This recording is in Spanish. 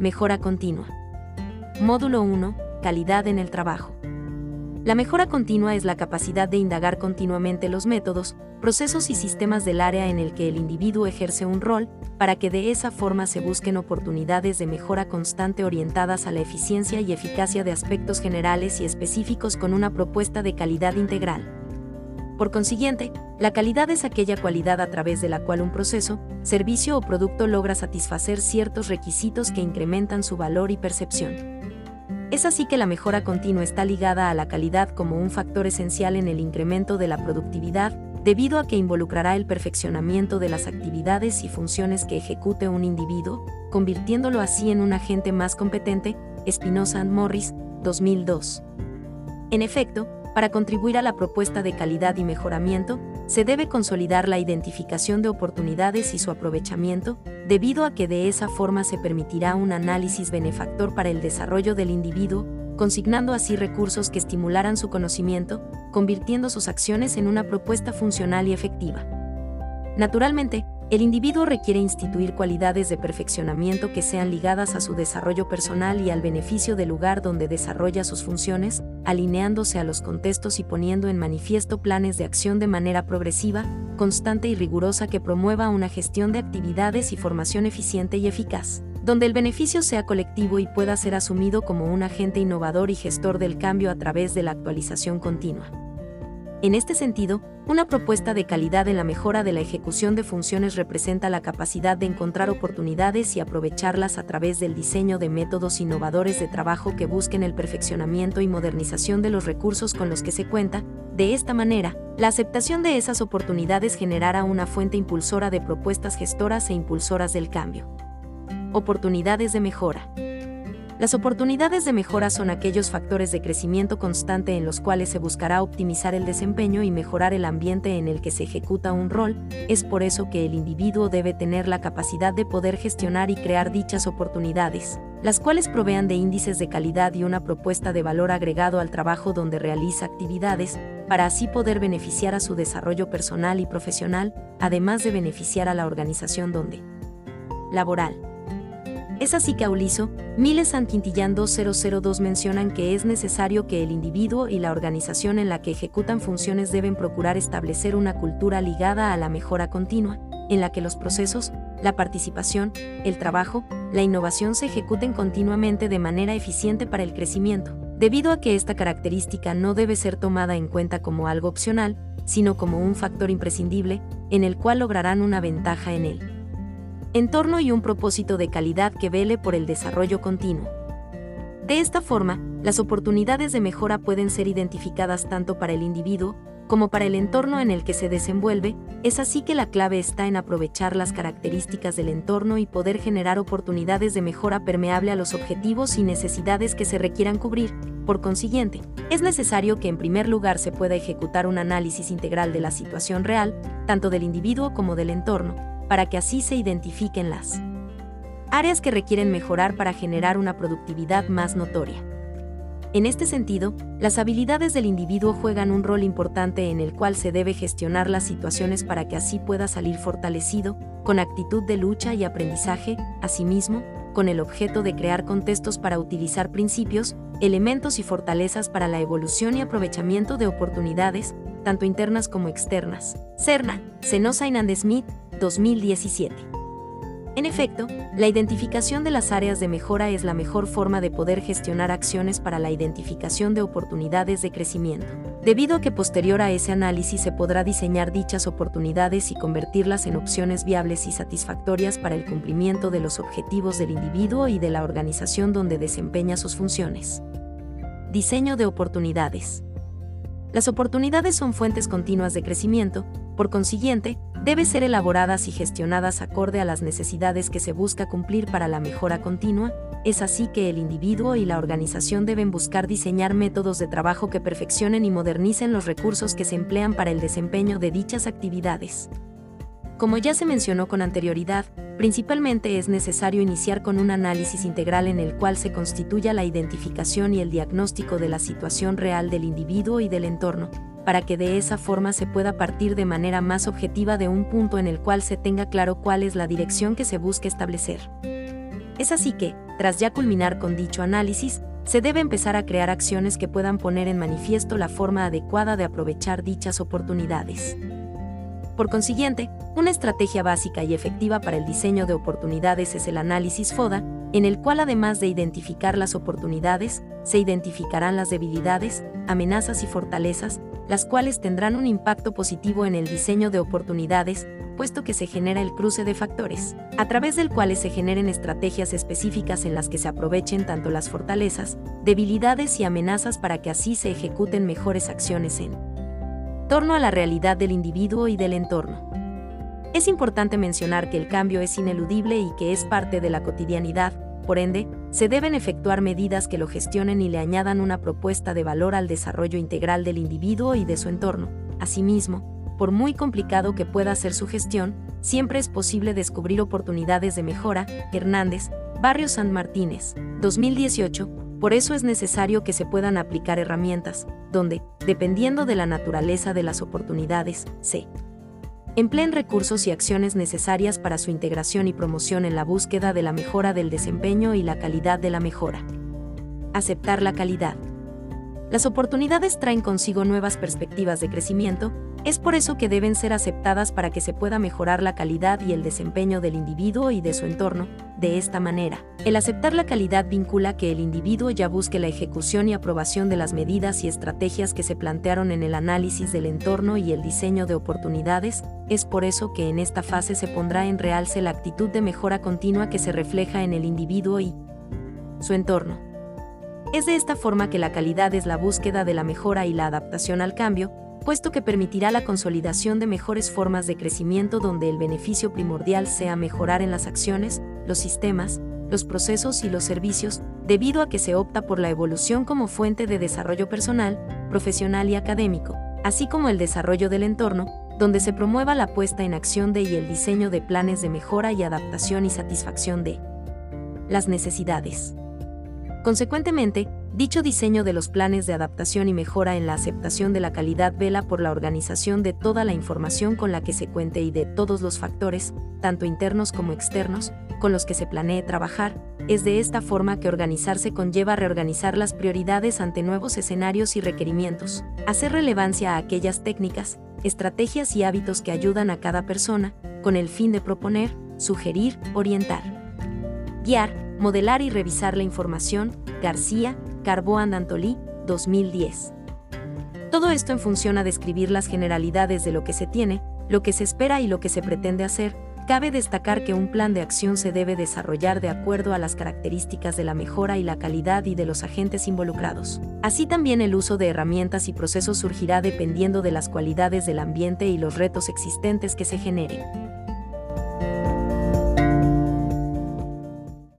Mejora continua. Módulo 1. Calidad en el trabajo. La mejora continua es la capacidad de indagar continuamente los métodos, procesos y sistemas del área en el que el individuo ejerce un rol, para que de esa forma se busquen oportunidades de mejora constante orientadas a la eficiencia y eficacia de aspectos generales y específicos con una propuesta de calidad integral. Por consiguiente, la calidad es aquella cualidad a través de la cual un proceso, servicio o producto logra satisfacer ciertos requisitos que incrementan su valor y percepción. Es así que la mejora continua está ligada a la calidad como un factor esencial en el incremento de la productividad, debido a que involucrará el perfeccionamiento de las actividades y funciones que ejecute un individuo, convirtiéndolo así en un agente más competente, Espinosa Morris, 2002. En efecto, para contribuir a la propuesta de calidad y mejoramiento, se debe consolidar la identificación de oportunidades y su aprovechamiento, debido a que de esa forma se permitirá un análisis benefactor para el desarrollo del individuo, consignando así recursos que estimularán su conocimiento, convirtiendo sus acciones en una propuesta funcional y efectiva. Naturalmente, el individuo requiere instituir cualidades de perfeccionamiento que sean ligadas a su desarrollo personal y al beneficio del lugar donde desarrolla sus funciones, alineándose a los contextos y poniendo en manifiesto planes de acción de manera progresiva, constante y rigurosa que promueva una gestión de actividades y formación eficiente y eficaz, donde el beneficio sea colectivo y pueda ser asumido como un agente innovador y gestor del cambio a través de la actualización continua. En este sentido, una propuesta de calidad en la mejora de la ejecución de funciones representa la capacidad de encontrar oportunidades y aprovecharlas a través del diseño de métodos innovadores de trabajo que busquen el perfeccionamiento y modernización de los recursos con los que se cuenta. De esta manera, la aceptación de esas oportunidades generará una fuente impulsora de propuestas gestoras e impulsoras del cambio. Oportunidades de mejora. Las oportunidades de mejora son aquellos factores de crecimiento constante en los cuales se buscará optimizar el desempeño y mejorar el ambiente en el que se ejecuta un rol, es por eso que el individuo debe tener la capacidad de poder gestionar y crear dichas oportunidades, las cuales provean de índices de calidad y una propuesta de valor agregado al trabajo donde realiza actividades, para así poder beneficiar a su desarrollo personal y profesional, además de beneficiar a la organización donde laboral es así que Auliso, Miles San Quintillán 2002 mencionan que es necesario que el individuo y la organización en la que ejecutan funciones deben procurar establecer una cultura ligada a la mejora continua, en la que los procesos, la participación, el trabajo, la innovación se ejecuten continuamente de manera eficiente para el crecimiento, debido a que esta característica no debe ser tomada en cuenta como algo opcional, sino como un factor imprescindible, en el cual lograrán una ventaja en él entorno y un propósito de calidad que vele por el desarrollo continuo. De esta forma, las oportunidades de mejora pueden ser identificadas tanto para el individuo como para el entorno en el que se desenvuelve, es así que la clave está en aprovechar las características del entorno y poder generar oportunidades de mejora permeable a los objetivos y necesidades que se requieran cubrir. Por consiguiente, es necesario que en primer lugar se pueda ejecutar un análisis integral de la situación real, tanto del individuo como del entorno, para que así se identifiquen las áreas que requieren mejorar para generar una productividad más notoria. En este sentido, las habilidades del individuo juegan un rol importante en el cual se debe gestionar las situaciones para que así pueda salir fortalecido, con actitud de lucha y aprendizaje, asimismo, con el objeto de crear contextos para utilizar principios, elementos y fortalezas para la evolución y aprovechamiento de oportunidades, tanto internas como externas. Cerna, Senosa y Smith, 2017. En efecto, la identificación de las áreas de mejora es la mejor forma de poder gestionar acciones para la identificación de oportunidades de crecimiento, debido a que posterior a ese análisis se podrá diseñar dichas oportunidades y convertirlas en opciones viables y satisfactorias para el cumplimiento de los objetivos del individuo y de la organización donde desempeña sus funciones. Diseño de oportunidades. Las oportunidades son fuentes continuas de crecimiento, por consiguiente, deben ser elaboradas y gestionadas acorde a las necesidades que se busca cumplir para la mejora continua, es así que el individuo y la organización deben buscar diseñar métodos de trabajo que perfeccionen y modernicen los recursos que se emplean para el desempeño de dichas actividades. Como ya se mencionó con anterioridad, principalmente es necesario iniciar con un análisis integral en el cual se constituya la identificación y el diagnóstico de la situación real del individuo y del entorno, para que de esa forma se pueda partir de manera más objetiva de un punto en el cual se tenga claro cuál es la dirección que se busca establecer. Es así que, tras ya culminar con dicho análisis, se debe empezar a crear acciones que puedan poner en manifiesto la forma adecuada de aprovechar dichas oportunidades. Por consiguiente, una estrategia básica y efectiva para el diseño de oportunidades es el análisis FODA, en el cual además de identificar las oportunidades, se identificarán las debilidades, amenazas y fortalezas, las cuales tendrán un impacto positivo en el diseño de oportunidades, puesto que se genera el cruce de factores, a través del cual se generen estrategias específicas en las que se aprovechen tanto las fortalezas, debilidades y amenazas para que así se ejecuten mejores acciones en torno a la realidad del individuo y del entorno. Es importante mencionar que el cambio es ineludible y que es parte de la cotidianidad, por ende, se deben efectuar medidas que lo gestionen y le añadan una propuesta de valor al desarrollo integral del individuo y de su entorno. Asimismo, por muy complicado que pueda ser su gestión, siempre es posible descubrir oportunidades de mejora. Hernández, Barrio San Martínez, 2018. Por eso es necesario que se puedan aplicar herramientas, donde, dependiendo de la naturaleza de las oportunidades, se empleen recursos y acciones necesarias para su integración y promoción en la búsqueda de la mejora del desempeño y la calidad de la mejora. Aceptar la calidad. Las oportunidades traen consigo nuevas perspectivas de crecimiento, es por eso que deben ser aceptadas para que se pueda mejorar la calidad y el desempeño del individuo y de su entorno. De esta manera, el aceptar la calidad vincula que el individuo ya busque la ejecución y aprobación de las medidas y estrategias que se plantearon en el análisis del entorno y el diseño de oportunidades, es por eso que en esta fase se pondrá en realce la actitud de mejora continua que se refleja en el individuo y su entorno. Es de esta forma que la calidad es la búsqueda de la mejora y la adaptación al cambio, puesto que permitirá la consolidación de mejores formas de crecimiento donde el beneficio primordial sea mejorar en las acciones, los sistemas, los procesos y los servicios, debido a que se opta por la evolución como fuente de desarrollo personal, profesional y académico, así como el desarrollo del entorno, donde se promueva la puesta en acción de y el diseño de planes de mejora y adaptación y satisfacción de las necesidades. Consecuentemente, dicho diseño de los planes de adaptación y mejora en la aceptación de la calidad vela por la organización de toda la información con la que se cuente y de todos los factores, tanto internos como externos, con los que se planee trabajar, es de esta forma que organizarse conlleva reorganizar las prioridades ante nuevos escenarios y requerimientos, hacer relevancia a aquellas técnicas, estrategias y hábitos que ayudan a cada persona, con el fin de proponer, sugerir, orientar, guiar, Modelar y revisar la información, García, Carboan Antolí, 2010. Todo esto en función a describir las generalidades de lo que se tiene, lo que se espera y lo que se pretende hacer, cabe destacar que un plan de acción se debe desarrollar de acuerdo a las características de la mejora y la calidad y de los agentes involucrados. Así también el uso de herramientas y procesos surgirá dependiendo de las cualidades del ambiente y los retos existentes que se generen.